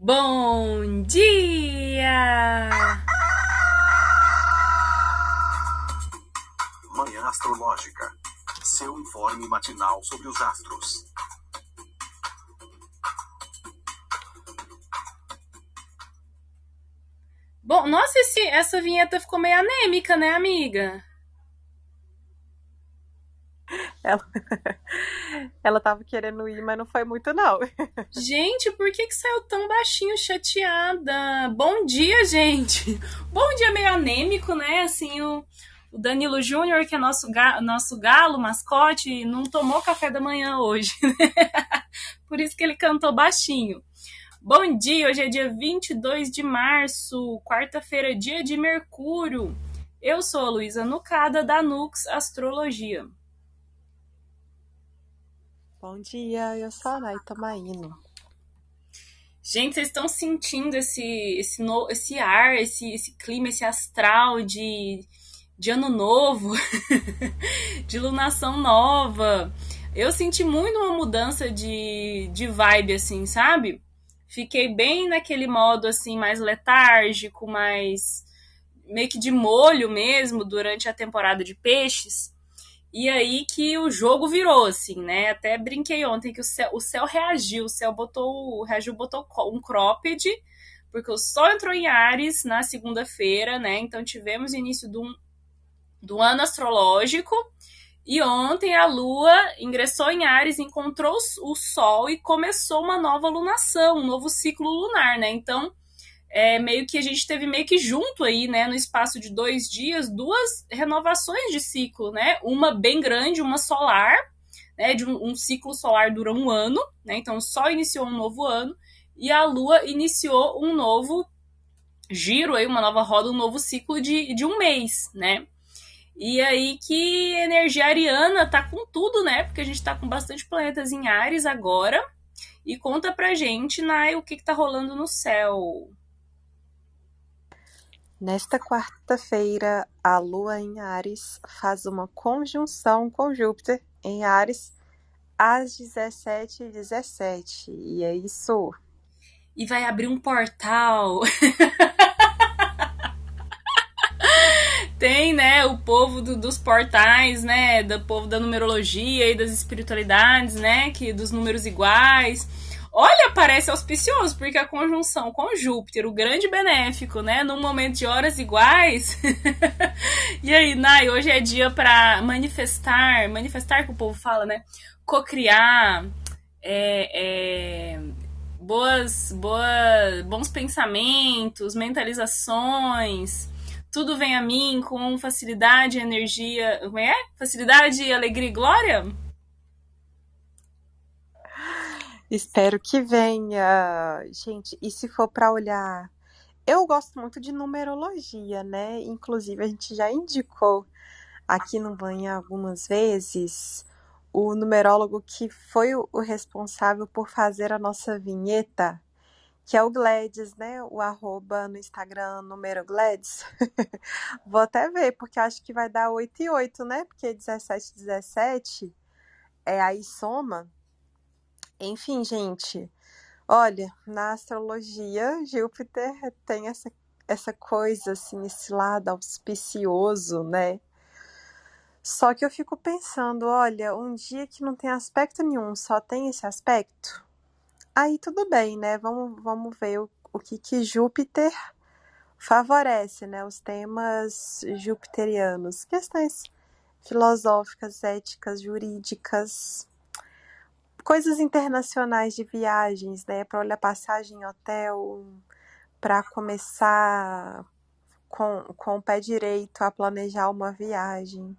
Bom dia! Manhã Astrológica. Seu informe matinal sobre os astros. Bom, nossa, esse, essa vinheta ficou meio anêmica, né, amiga? Ela, ela tava querendo ir, mas não foi muito, não. Gente, por que, que saiu tão baixinho, chateada? Bom dia, gente! Bom dia meio anêmico, né? Assim, o, o Danilo Júnior, que é nosso, ga, nosso galo, mascote, não tomou café da manhã hoje, né? Por isso que ele cantou baixinho. Bom dia, hoje é dia 22 de março, quarta-feira, dia de Mercúrio. Eu sou a Luísa Nucada, da Nux Astrologia. Bom dia, eu sou a Nay Tomaino. Gente, vocês estão sentindo esse, esse, no, esse ar, esse, esse clima, esse astral de, de ano novo, de lunação nova. Eu senti muito uma mudança de, de vibe, assim, sabe? Fiquei bem naquele modo, assim, mais letárgico, mais meio que de molho mesmo durante a temporada de peixes. E aí que o jogo virou, assim, né? Até brinquei ontem que o céu, o céu reagiu, o céu botou, reagiu, botou um cropped, porque o sol entrou em Ares na segunda-feira, né? Então tivemos o início do, do ano astrológico. E ontem a Lua ingressou em Ares, encontrou o Sol e começou uma nova lunação, um novo ciclo lunar, né? Então, é, meio que a gente teve meio que junto aí, né, no espaço de dois dias, duas renovações de ciclo, né? Uma bem grande, uma solar, né? De um, um ciclo solar dura um ano, né? Então Sol iniciou um novo ano e a Lua iniciou um novo giro aí, uma nova roda, um novo ciclo de, de um mês, né? E aí que energia ariana tá com tudo, né? Porque a gente tá com bastante planetas em Ares agora. E conta pra gente, Nai, o que, que tá rolando no céu. Nesta quarta-feira, a Lua em Ares faz uma conjunção com Júpiter em Ares às 17h17. 17, e é isso. E vai abrir um portal. Tem, né, o povo do, dos portais, né, do povo da numerologia e das espiritualidades, né, que dos números iguais Olha, parece auspicioso, porque a conjunção com Júpiter, o grande benéfico, né? Num momento de horas iguais. e aí, Nai, hoje é dia para manifestar, manifestar que o povo fala, né? Cocriar, é, é, boas, boas, bons pensamentos, mentalizações. Tudo vem a mim com facilidade, energia. Como é? Facilidade, alegria e glória? Espero que venha. Gente, e se for para olhar. Eu gosto muito de numerologia, né? Inclusive, a gente já indicou aqui no Banho algumas vezes o numerólogo que foi o responsável por fazer a nossa vinheta, que é o Gladys, né? O arroba no Instagram, número Gladys. Vou até ver, porque acho que vai dar 8 e 8, né? Porque 17 17 é aí soma. Enfim, gente, olha, na astrologia, Júpiter tem essa, essa coisa, assim, esse lado auspicioso, né? Só que eu fico pensando, olha, um dia que não tem aspecto nenhum, só tem esse aspecto, aí tudo bem, né? Vamos, vamos ver o, o que, que Júpiter favorece, né? Os temas jupiterianos, questões filosóficas, éticas, jurídicas, coisas internacionais de viagens, né? Para olhar passagem, hotel, para começar com, com o pé direito a planejar uma viagem.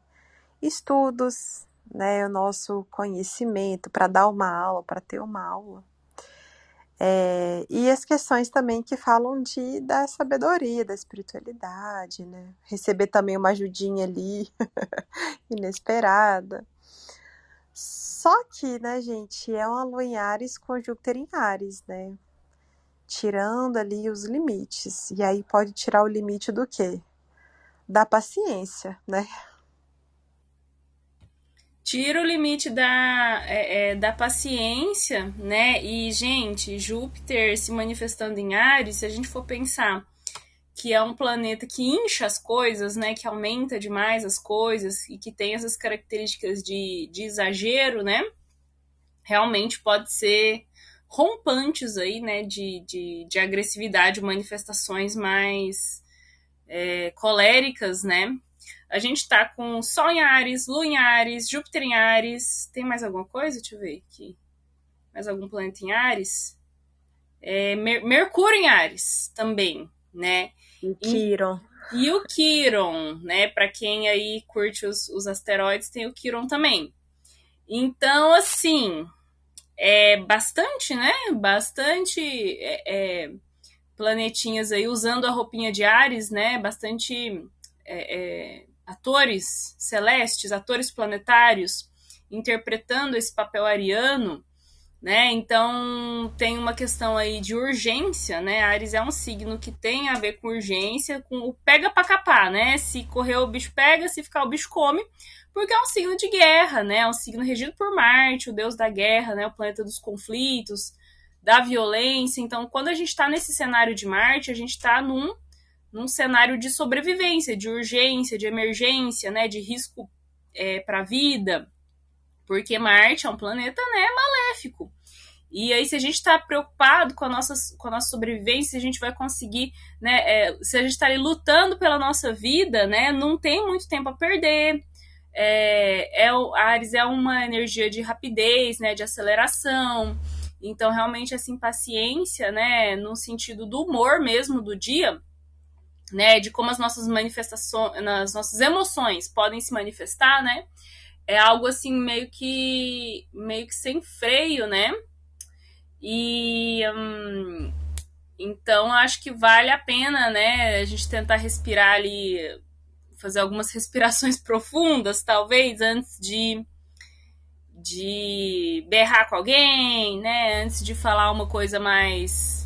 Estudos, né? O nosso conhecimento para dar uma aula, para ter uma aula. É, e as questões também que falam de da sabedoria, da espiritualidade, né? Receber também uma ajudinha ali inesperada. Só que, né, gente, é uma lua em Ares com Júpiter em Ares, né? Tirando ali os limites. E aí pode tirar o limite do quê? Da paciência, né? tira o limite da, é, é, da paciência, né? E, gente, Júpiter se manifestando em Ares, se a gente for pensar que é um planeta que incha as coisas, né? Que aumenta demais as coisas e que tem essas características de, de exagero, né? Realmente pode ser rompantes aí, né? De, de, de agressividade, manifestações mais é, coléricas, né? A gente tá com Sol em Ares, Lua em Ares, Júpiter em Ares. Tem mais alguma coisa? Deixa eu ver aqui. Mais algum planeta em Ares? É, Mer Mercúrio em Ares também, né? E Quiron. E, e o Quiron, né? Para quem aí curte os, os asteroides, tem o Quiron também. Então, assim, é bastante, né? Bastante é, é, planetinhas aí usando a roupinha de Ares, né? Bastante é, é atores celestes, atores planetários, interpretando esse papel ariano, né? Então tem uma questão aí de urgência, né? Ares é um signo que tem a ver com urgência, com o pega para capar, né? Se correr o bicho pega, se ficar o bicho come, porque é um signo de guerra, né? É um signo regido por Marte, o deus da guerra, né? O planeta dos conflitos, da violência. Então, quando a gente está nesse cenário de Marte, a gente está num num cenário de sobrevivência, de urgência, de emergência, né, de risco é, para a vida, porque Marte é um planeta né, maléfico. E aí, se a gente está preocupado com a, nossa, com a nossa sobrevivência, a gente vai conseguir, né? É, se a gente está ali lutando pela nossa vida, né? Não tem muito tempo a perder. É, é, a Ares é uma energia de rapidez, né? De aceleração. Então, realmente, essa impaciência, né? No sentido do humor mesmo do dia, né, de como as nossas manifestações, as nossas emoções podem se manifestar, né? É algo assim meio que meio que sem freio, né? E hum, então acho que vale a pena, né, a gente tentar respirar ali, fazer algumas respirações profundas, talvez antes de de berrar com alguém, né, antes de falar uma coisa mais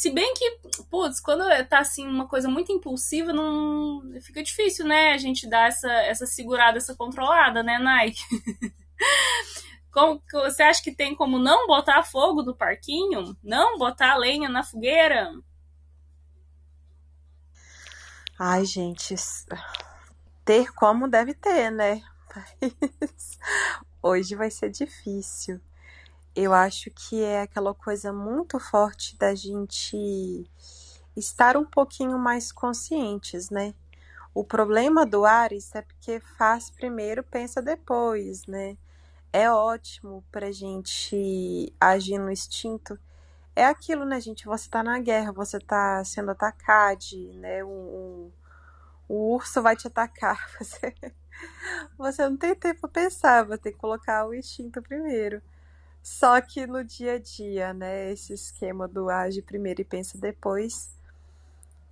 se bem que, putz, quando tá assim uma coisa muito impulsiva, não fica difícil, né? A gente dar essa, essa segurada, essa controlada, né, Nike? Como, você acha que tem como não botar fogo no parquinho? Não botar lenha na fogueira? Ai, gente, ter como deve ter, né? Mas hoje vai ser difícil eu acho que é aquela coisa muito forte da gente estar um pouquinho mais conscientes, né? O problema do Ares é porque faz primeiro, pensa depois, né? É ótimo pra gente agir no instinto. É aquilo, né, gente? Você tá na guerra, você tá sendo atacado, né? Um, o urso vai te atacar. Você, você não tem tempo pra pensar, vai ter que colocar o instinto primeiro. Só que no dia a dia, né, esse esquema do age primeiro e pensa depois,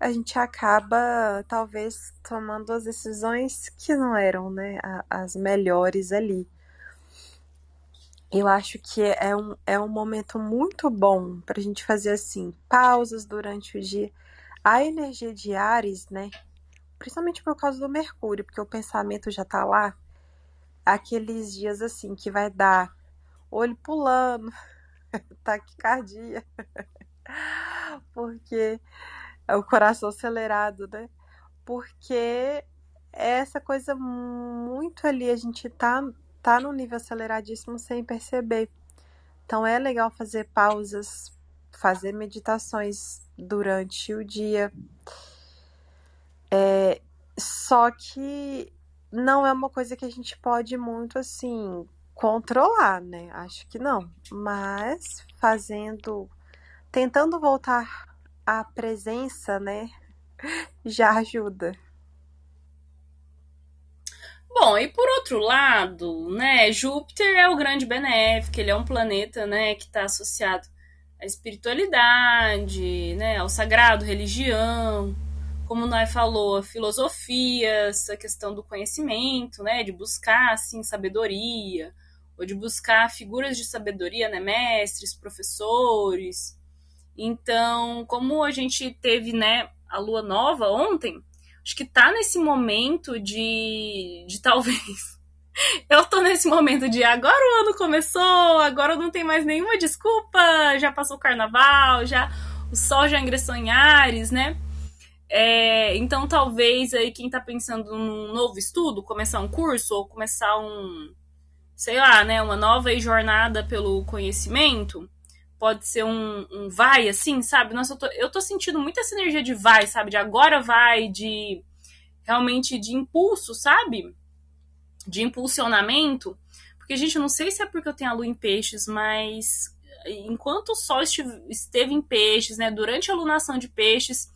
a gente acaba talvez tomando as decisões que não eram, né, as melhores ali. Eu acho que é um, é um momento muito bom para a gente fazer assim, pausas durante o dia. A energia de Ares, né, principalmente por causa do Mercúrio, porque o pensamento já tá lá, aqueles dias assim que vai dar olho pulando, taquicardia, porque é o coração acelerado, né? Porque essa coisa muito ali, a gente tá, tá no nível aceleradíssimo sem perceber. Então é legal fazer pausas, fazer meditações durante o dia. É, só que não é uma coisa que a gente pode muito assim controlar, né? Acho que não. Mas fazendo. Tentando voltar à presença, né? Já ajuda. Bom, e por outro lado, né, Júpiter é o grande benéfico, ele é um planeta, né, que está associado à espiritualidade, né, ao sagrado, religião, como nós falou, a filosofia, essa questão do conhecimento, né, de buscar assim sabedoria, ou de buscar figuras de sabedoria, né, mestres, professores. Então, como a gente teve, né, a lua nova ontem, acho que tá nesse momento de, de talvez eu tô nesse momento de agora o ano começou, agora não tem mais nenhuma desculpa, já passou o carnaval, já o sol já ingressou em Ares, né? É, então talvez aí quem tá pensando num novo estudo, começar um curso ou começar um, sei lá, né, uma nova jornada pelo conhecimento, pode ser um, um vai assim, sabe? Nossa, eu tô, eu tô sentindo muito essa energia de vai, sabe? De agora vai, de realmente de impulso, sabe? De impulsionamento. Porque, gente, eu não sei se é porque eu tenho a lua em peixes, mas enquanto o sol esteve em peixes, né, durante a lunação de peixes,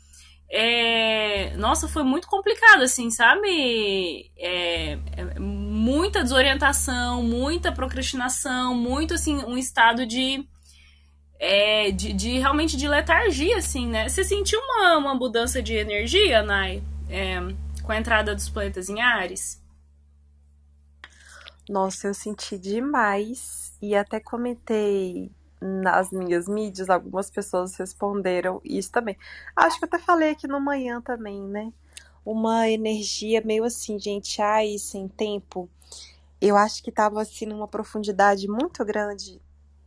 é... nossa, foi muito complicado, assim, sabe? É... é... muita desorientação, muita procrastinação, muito, assim, um estado de, é... de, de, realmente de letargia, assim, né? Você sentiu uma, uma mudança de energia, Nai, é, com a entrada dos planetas em Ares? Nossa, eu senti demais e até comentei nas minhas mídias, algumas pessoas responderam isso também. Acho que eu até falei aqui no manhã também, né? Uma energia meio assim, gente, ai, sem tempo. Eu acho que tava assim numa profundidade muito grande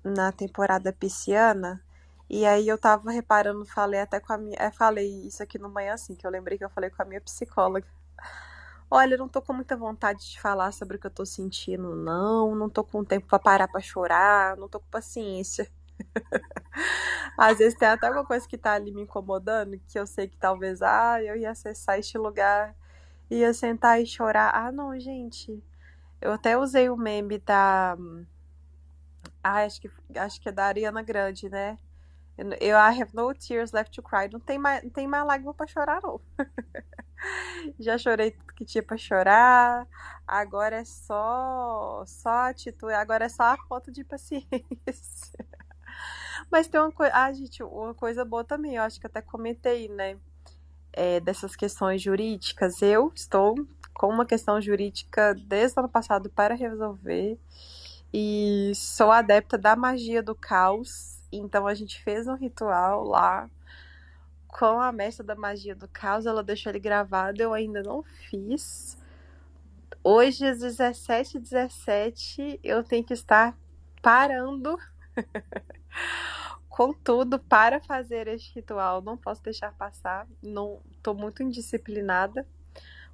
na temporada pisciana. E aí eu tava reparando, falei até com a minha. É, falei isso aqui no manhã, assim, que eu lembrei que eu falei com a minha psicóloga. Olha, eu não tô com muita vontade de falar sobre o que eu tô sentindo, não. Não tô com tempo para parar para chorar, não tô com paciência. Às vezes tem até alguma coisa que tá ali me incomodando, que eu sei que talvez, ah, eu ia acessar este lugar, ia sentar e chorar. Ah, não, gente. Eu até usei o meme da. Ah, acho que, acho que é da Ariana Grande, né? Eu I have no tears left to cry. Não tem mais, não tem mais lágrima pra chorar, não. Já chorei tudo que tinha pra chorar. Agora é só. Só atitude. Agora é só a falta de paciência. Mas tem uma coisa. Ah, gente, uma coisa boa também. Eu acho que até comentei, né? É, dessas questões jurídicas. Eu estou com uma questão jurídica desde o ano passado para resolver. E sou adepta da magia do caos então a gente fez um ritual lá com a mestra da magia do caos. Ela deixou ele gravado, eu ainda não fiz. Hoje, às 17h17, eu tenho que estar parando com tudo para fazer este ritual. Não posso deixar passar. Não tô muito indisciplinada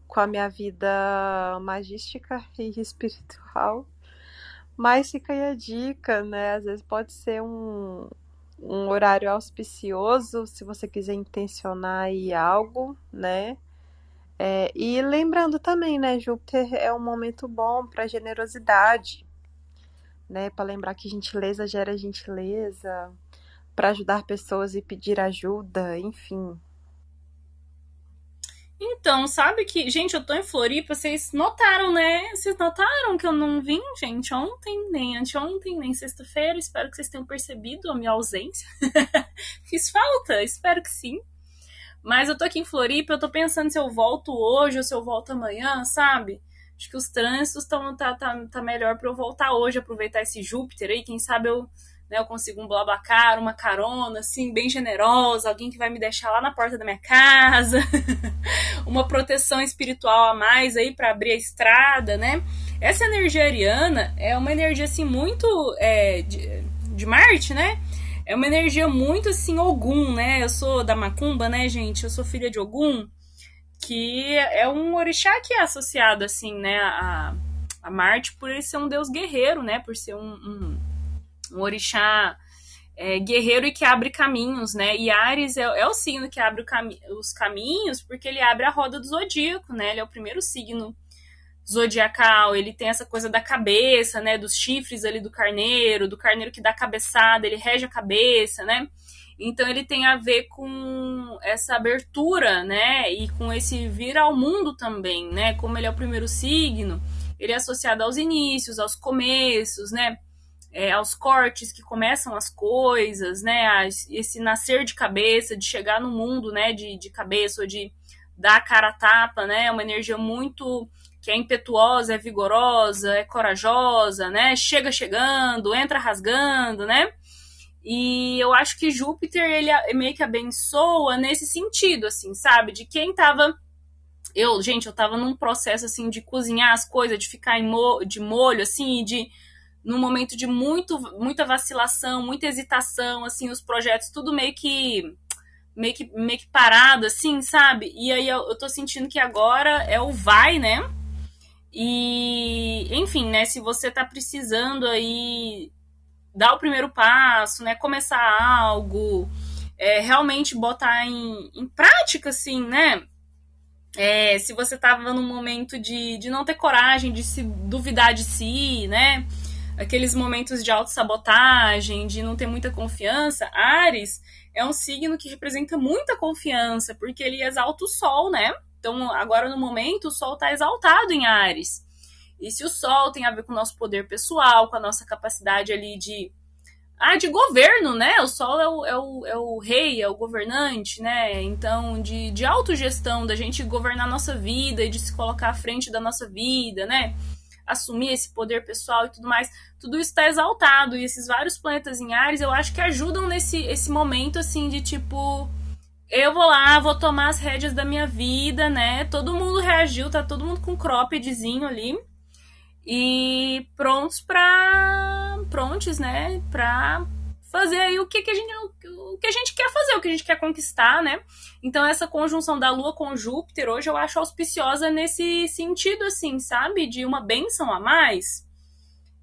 com a minha vida magística e espiritual. Mas fica aí a dica, né? Às vezes pode ser um, um horário auspicioso, se você quiser intencionar aí algo, né? É, e lembrando também, né, Júpiter é um momento bom para generosidade, né? Para lembrar que gentileza gera gentileza, para ajudar pessoas e pedir ajuda, enfim, então, sabe que, gente, eu tô em Floripa, vocês notaram, né? Vocês notaram que eu não vim, gente, ontem, nem anteontem, nem sexta-feira. Espero que vocês tenham percebido a minha ausência. Fiz falta? Espero que sim. Mas eu tô aqui em Floripa, eu tô pensando se eu volto hoje ou se eu volto amanhã, sabe? Acho que os trânsitos estão tá, tá, tá melhor para eu voltar hoje, aproveitar esse Júpiter aí, quem sabe eu né, eu consigo um blablacar, uma carona, assim, bem generosa, alguém que vai me deixar lá na porta da minha casa, uma proteção espiritual a mais aí para abrir a estrada, né? Essa energia ariana é uma energia, assim, muito é, de, de Marte, né? É uma energia muito, assim, Ogum, né? Eu sou da Macumba, né, gente? Eu sou filha de Ogum, que é um orixá que é associado, assim, né, a, a Marte por ele ser um deus guerreiro, né? Por ser um, um um orixá é, guerreiro e que abre caminhos, né? E Ares é, é o signo que abre cami os caminhos porque ele abre a roda do zodíaco, né? Ele é o primeiro signo zodiacal, ele tem essa coisa da cabeça, né? Dos chifres ali do carneiro, do carneiro que dá cabeçada, ele rege a cabeça, né? Então ele tem a ver com essa abertura, né? E com esse vir ao mundo também, né? Como ele é o primeiro signo, ele é associado aos inícios, aos começos, né? É, aos cortes que começam as coisas, né? A, esse nascer de cabeça, de chegar no mundo, né? De, de cabeça ou de dar a cara a tapa, né? É uma energia muito que é impetuosa, é vigorosa, é corajosa, né? Chega chegando, entra rasgando, né? E eu acho que Júpiter ele meio que abençoa nesse sentido, assim, sabe? De quem tava eu, gente, eu tava num processo assim de cozinhar as coisas, de ficar mo de molho, assim, de num momento de muito, muita vacilação, muita hesitação, assim, os projetos tudo meio que meio que, meio que parado, assim, sabe? E aí eu, eu tô sentindo que agora é o vai, né? E, enfim, né? Se você tá precisando aí dar o primeiro passo, né? Começar algo, é, realmente botar em, em prática, assim, né? É, se você tava num momento de, de não ter coragem, de se duvidar de si, né? Aqueles momentos de autossabotagem, de não ter muita confiança, Ares é um signo que representa muita confiança, porque ele exalta o Sol, né? Então, agora no momento, o Sol está exaltado em Ares. E se o Sol tem a ver com o nosso poder pessoal, com a nossa capacidade ali de. Ah, de governo, né? O Sol é o, é o, é o rei, é o governante, né? Então, de, de autogestão, da gente governar a nossa vida e de se colocar à frente da nossa vida, né? Assumir esse poder pessoal e tudo mais, tudo isso está exaltado. E esses vários planetas em Ares, eu acho que ajudam nesse esse momento, assim, de tipo. Eu vou lá, vou tomar as rédeas da minha vida, né? Todo mundo reagiu, tá todo mundo com croppedzinho ali. E prontos pra. Prontos, né? Pra fazer aí o que, que a gente o que a gente quer fazer, o que a gente quer conquistar, né? Então essa conjunção da Lua com Júpiter hoje eu acho auspiciosa nesse sentido assim, sabe? De uma benção a mais.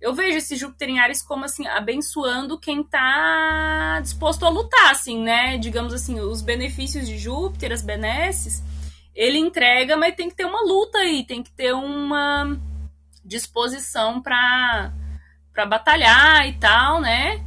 Eu vejo esse Júpiter em Ares como assim abençoando quem tá disposto a lutar, assim, né? Digamos assim, os benefícios de Júpiter, as benesses, ele entrega, mas tem que ter uma luta aí, tem que ter uma disposição para para batalhar e tal, né?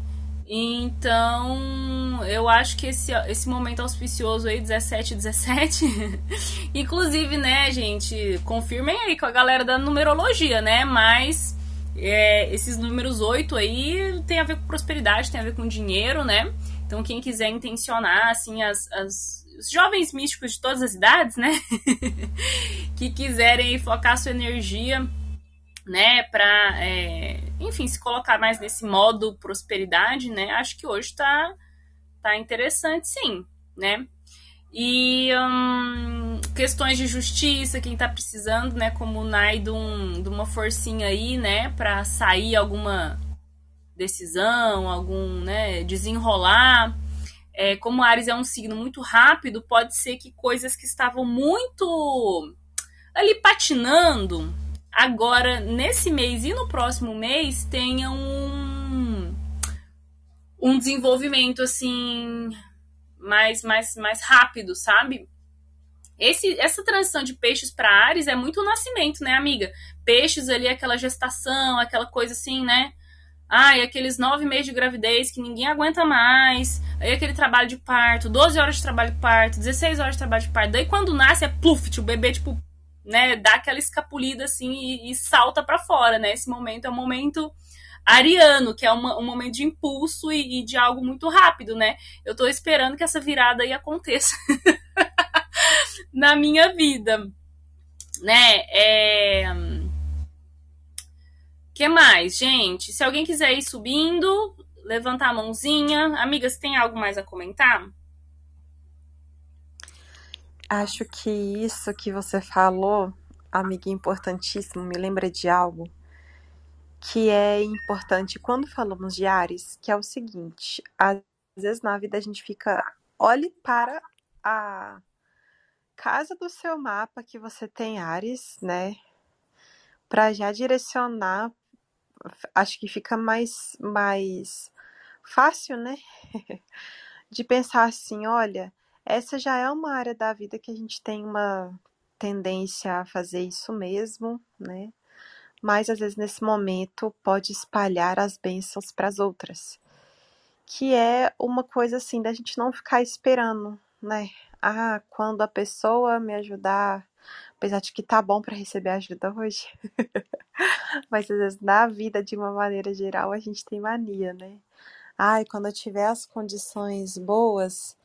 Então, eu acho que esse, esse momento auspicioso aí, 17 17, inclusive, né, gente, confirmem aí com a galera da numerologia, né? Mas é, esses números 8 aí tem a ver com prosperidade, tem a ver com dinheiro, né? Então, quem quiser intencionar, assim, as, as os jovens místicos de todas as idades, né? que quiserem focar sua energia né, para, é, enfim, se colocar mais nesse modo prosperidade, né, acho que hoje tá, tá interessante, sim, né. E hum, questões de justiça, quem tá precisando, né, como o Nai de, um, de uma forcinha aí, né, para sair alguma decisão, algum, né, desenrolar. É, como Ares é um signo muito rápido, pode ser que coisas que estavam muito ali patinando, agora, nesse mês e no próximo mês, tenha um, um desenvolvimento assim mais, mais, mais rápido, sabe? Esse, essa transição de peixes para Ares é muito o nascimento, né, amiga? Peixes ali, aquela gestação, aquela coisa assim, né? Ai, aqueles nove meses de gravidez que ninguém aguenta mais. Aí aquele trabalho de parto, 12 horas de trabalho de parto, 16 horas de trabalho de parto. Daí quando nasce é pluft, o bebê, tipo, né, dá aquela escapulida assim e, e salta para fora, né? Esse momento é um momento ariano, que é uma, um momento de impulso e, e, de algo muito rápido, né? Eu tô esperando que essa virada aí aconteça na minha vida, né? É... que mais, gente? Se alguém quiser ir subindo, levantar a mãozinha. Amigas, tem algo mais a comentar? Acho que isso que você falou, amiga, é importantíssimo, me lembra de algo que é importante quando falamos de Ares, que é o seguinte: às vezes na vida a gente fica, olhe para a casa do seu mapa que você tem Ares, né? Para já direcionar, acho que fica mais mais fácil, né? de pensar assim, olha, essa já é uma área da vida que a gente tem uma tendência a fazer isso mesmo, né? Mas às vezes nesse momento pode espalhar as bênçãos para as outras. Que é uma coisa assim da gente não ficar esperando, né? Ah, quando a pessoa me ajudar, apesar de que tá bom para receber ajuda hoje. Mas às vezes na vida de uma maneira geral a gente tem mania, né? Ai, quando eu tiver as condições boas,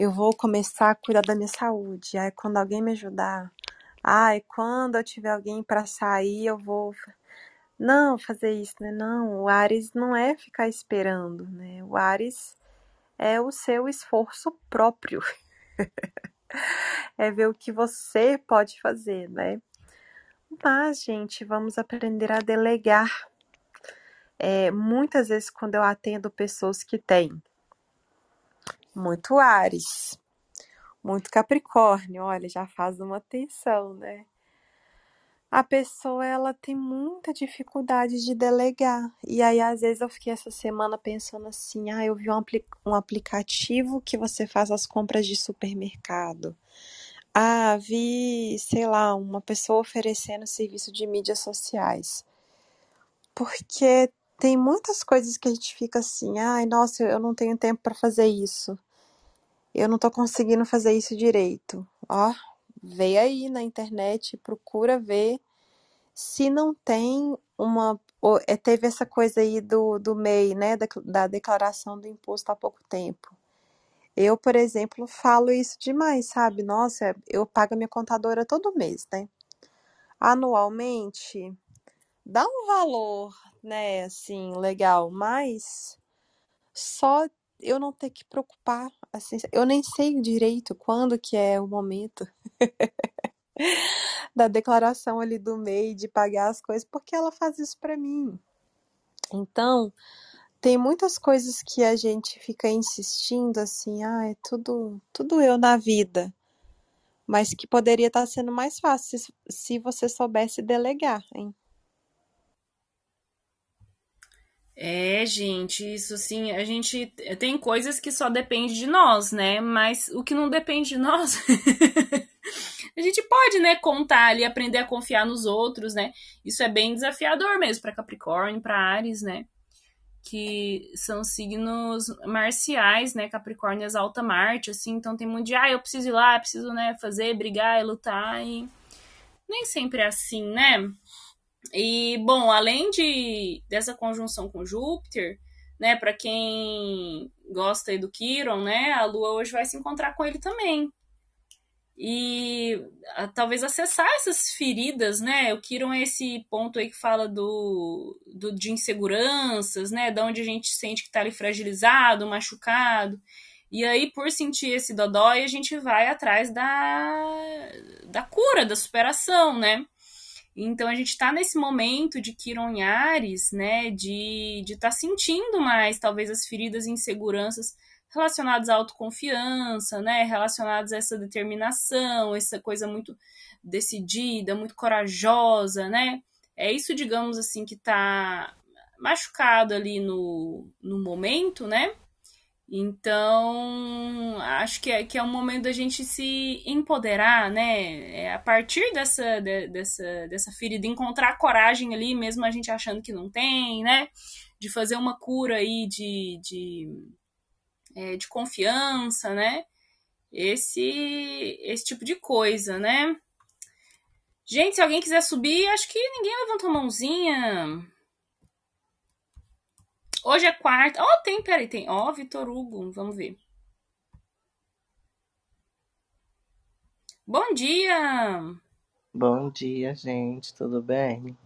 eu vou começar a cuidar da minha saúde. Aí quando alguém me ajudar, ai, quando eu tiver alguém para sair, eu vou não fazer isso, né? Não, o Ares não é ficar esperando, né? O Ares é o seu esforço próprio. é ver o que você pode fazer, né? Mas, gente, vamos aprender a delegar. É, muitas vezes, quando eu atendo pessoas que têm muito Ares, muito Capricórnio, olha, já faz uma tensão, né? A pessoa ela tem muita dificuldade de delegar. E aí, às vezes, eu fiquei essa semana pensando assim: ah, eu vi um, apli um aplicativo que você faz as compras de supermercado. Ah, vi, sei lá, uma pessoa oferecendo serviço de mídias sociais. Porque tem muitas coisas que a gente fica assim: ai, nossa, eu não tenho tempo para fazer isso. Eu não tô conseguindo fazer isso direito. Ó, vê aí na internet, procura ver se não tem uma. É, teve essa coisa aí do, do MEI, né? Da, da declaração do imposto há pouco tempo. Eu, por exemplo, falo isso demais, sabe? Nossa, eu pago a minha contadora todo mês, né? Anualmente, dá um valor, né, assim, legal, mas só eu não ter que preocupar, assim, eu nem sei direito quando que é o momento da declaração ali do MEI de pagar as coisas, porque ela faz isso para mim. Então, tem muitas coisas que a gente fica insistindo assim, ah, é tudo, tudo eu na vida. Mas que poderia estar sendo mais fácil se, se você soubesse delegar, hein? É, gente, isso sim, a gente tem coisas que só depende de nós, né? Mas o que não depende de nós, a gente pode, né, contar ali, aprender a confiar nos outros, né? Isso é bem desafiador mesmo para Capricórnio, para Ares, né? Que são signos marciais, né? Capricórnio exalta Marte, assim, então tem muito de, ah, eu preciso ir lá, preciso, né, fazer, brigar, lutar e nem sempre é assim, né? E, bom, além de dessa conjunção com Júpiter, né, para quem gosta do Quiron, né, a Lua hoje vai se encontrar com ele também. E a, talvez acessar essas feridas, né? O Quiron é esse ponto aí que fala do, do de inseguranças, né? Da onde a gente sente que tá ali fragilizado, machucado. E aí, por sentir esse dodói, a gente vai atrás da, da cura, da superação, né? Então a gente está nesse momento de Kiron em Ares, né, de estar tá sentindo mais talvez as feridas e inseguranças relacionadas à autoconfiança, né, relacionadas a essa determinação, essa coisa muito decidida, muito corajosa, né? É isso, digamos assim, que está machucado ali no, no momento, né? Então, acho que é, que é um momento da gente se empoderar, né? É a partir dessa, de, dessa, dessa ferida, encontrar coragem ali, mesmo a gente achando que não tem, né? De fazer uma cura aí de, de, é, de confiança, né? Esse, esse tipo de coisa, né? Gente, se alguém quiser subir, acho que ninguém levantou a mãozinha. Hoje é quarta. Oh, tem, peraí, tem. Ó, oh, Vitor Hugo, vamos ver. Bom dia! Bom dia, gente, tudo bem?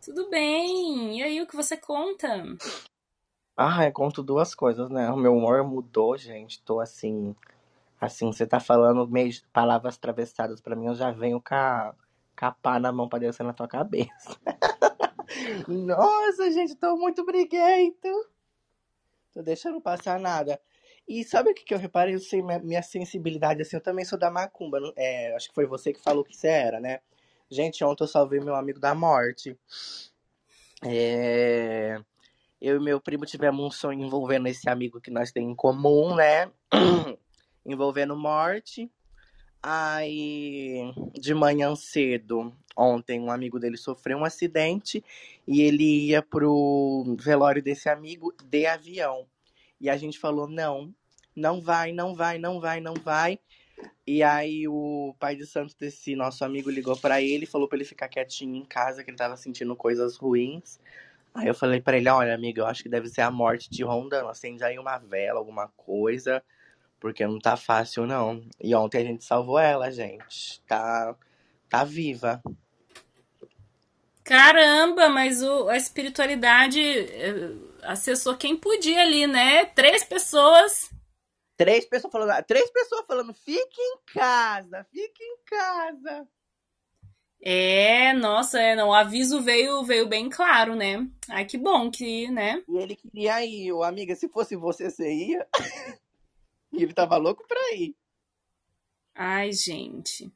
Tudo bem. E aí, o que você conta? Ah, eu conto duas coisas, né? O meu humor mudou, gente. Tô assim. Assim, você tá falando meio palavras atravessadas pra mim, eu já venho com a, com a pá na mão pra descer na tua cabeça. Nossa, gente, tô muito briguento. Tô deixando passar nada. E sabe o que, que eu reparei? Eu sei, minha, minha sensibilidade, assim, eu também sou da macumba. É, acho que foi você que falou que você era, né? Gente, ontem eu salvei meu amigo da morte. É... Eu e meu primo tivemos um sonho envolvendo esse amigo que nós temos em comum, né? envolvendo morte. Aí, de manhã cedo, ontem, um amigo dele sofreu um acidente e ele ia pro velório desse amigo de avião. E a gente falou: não, não vai, não vai, não vai, não vai. E aí o pai de santo desse nosso amigo ligou para ele falou para ele ficar quietinho em casa, que ele tava sentindo coisas ruins. Aí eu falei para ele: olha, amigo, eu acho que deve ser a morte de Rondano. Acende aí uma vela, alguma coisa porque não tá fácil, não. E ontem a gente salvou ela, gente. Tá, tá viva. Caramba, mas o, a espiritualidade eh, acessou quem podia ali, né? Três pessoas. Três pessoas falando, três pessoas falando, fique em casa, fique em casa. É, nossa, é, não, o aviso veio, veio bem claro, né? Ai, que bom que, né? E ele queria ir, amiga, se fosse você, você ia. e ele tava louco pra ir. Ai, gente.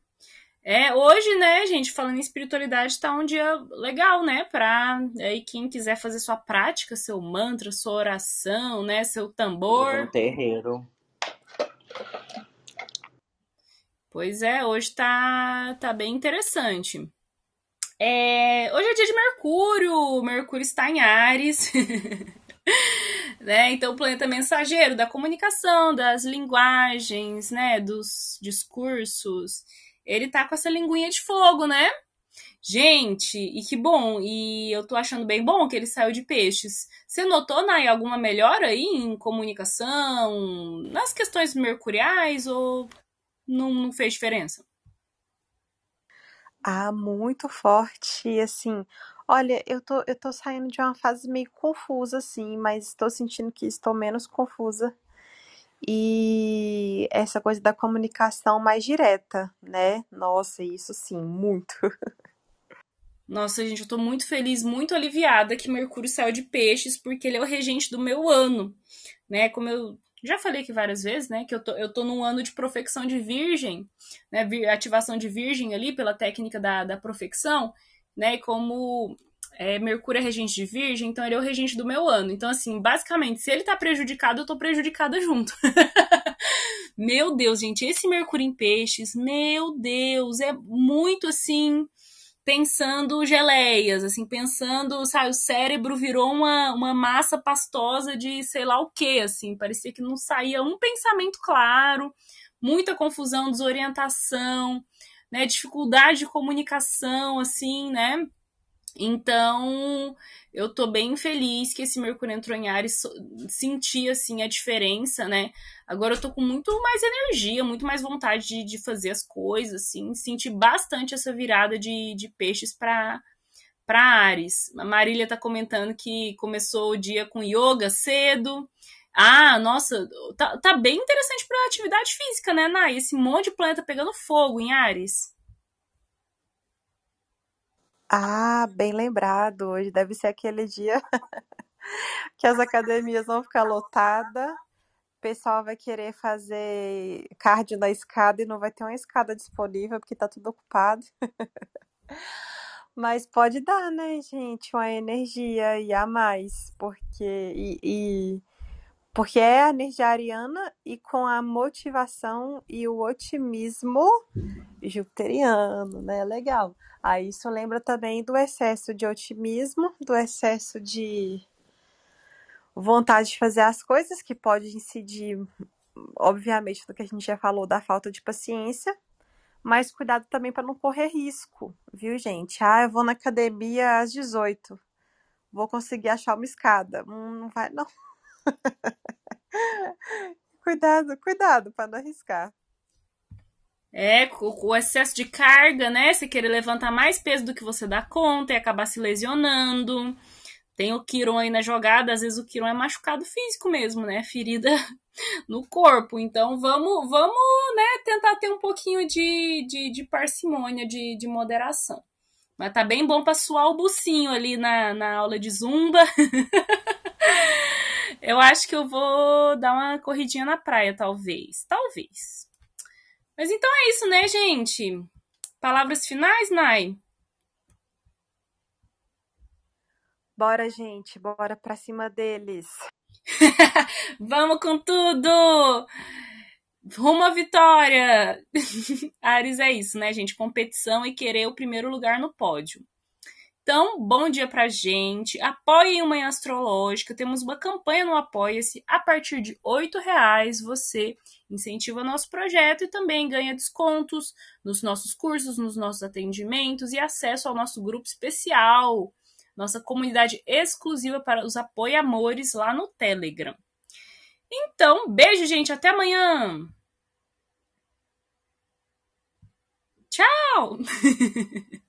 É, hoje, né, gente, falando em espiritualidade, tá um dia legal, né, pra aí quem quiser fazer sua prática, seu mantra, sua oração, né, seu tambor. Um terreiro. Pois é, hoje tá, tá bem interessante. É, hoje é dia de Mercúrio, Mercúrio está em Ares. né? Então, o planeta mensageiro da comunicação, das linguagens, né? Dos discursos. Ele tá com essa linguinha de fogo, né? Gente, e que bom, e eu tô achando bem bom que ele saiu de peixes. Você notou, Nai, alguma melhora aí em comunicação, nas questões mercuriais, ou não, não fez diferença? Ah, muito forte. Assim, olha, eu tô, eu tô saindo de uma fase meio confusa, assim, mas estou sentindo que estou menos confusa. E essa coisa da comunicação mais direta, né? Nossa, isso sim, muito. Nossa, gente, eu tô muito feliz, muito aliviada que Mercúrio saiu de peixes, porque ele é o regente do meu ano, né? Como eu já falei aqui várias vezes, né, que eu tô, eu tô num ano de profecção de virgem, né, ativação de virgem ali pela técnica da, da profecção, né, e como é, Mercúrio é regente de virgem, então ele é o regente do meu ano. Então, assim, basicamente, se ele tá prejudicado, eu tô prejudicada junto. meu Deus, gente, esse Mercúrio em peixes, meu Deus, é muito assim pensando geleias, assim, pensando, sabe, o cérebro virou uma, uma massa pastosa de sei lá o que, assim, parecia que não saía um pensamento claro, muita confusão, desorientação, né, dificuldade de comunicação, assim, né, então, eu tô bem feliz que esse Mercúrio entrou em Ares, senti, assim, a diferença, né? Agora eu tô com muito mais energia, muito mais vontade de, de fazer as coisas, assim. Senti bastante essa virada de, de peixes para para Ares. A Marília tá comentando que começou o dia com yoga cedo. Ah, nossa, tá, tá bem interessante para atividade física, né, Nai? Esse monte de planeta pegando fogo em Ares. Ah, bem lembrado. Hoje deve ser aquele dia que as academias vão ficar lotadas. O pessoal vai querer fazer cardio na escada e não vai ter uma escada disponível porque tá tudo ocupado. Mas pode dar, né, gente, uma energia e a mais, porque e, e porque é a energia ariana e com a motivação e o otimismo jupiteriano, né? Legal. Aí isso lembra também do excesso de otimismo, do excesso de vontade de fazer as coisas, que pode incidir, obviamente, no que a gente já falou da falta de paciência, mas cuidado também para não correr risco, viu, gente? Ah, eu vou na academia às 18. Vou conseguir achar uma escada. Hum, não vai, não. cuidado, cuidado para não arriscar. É, com o excesso de carga, né? Você querer levantar mais peso do que você dá conta e acabar se lesionando. Tem o Kiron aí na jogada, às vezes o Kiron é machucado físico mesmo, né? Ferida no corpo. Então vamos, vamos né, tentar ter um pouquinho de, de, de parcimônia, de, de moderação. Mas tá bem bom pra suar o bucinho ali na, na aula de zumba. eu acho que eu vou dar uma corridinha na praia, talvez. Talvez. Mas então é isso, né, gente? Palavras finais, Nai? Bora, gente, bora pra cima deles. Vamos com tudo! Rumo à vitória! Ares é isso, né, gente? Competição e querer o primeiro lugar no pódio. Então, bom dia pra gente. Apoiem o Manhã Astrológica. Temos uma campanha no Apoia-se. A partir de R$ reais você incentiva nosso projeto e também ganha descontos nos nossos cursos, nos nossos atendimentos e acesso ao nosso grupo especial, nossa comunidade exclusiva para os apoiamores lá no Telegram. Então, beijo, gente. Até amanhã. Tchau!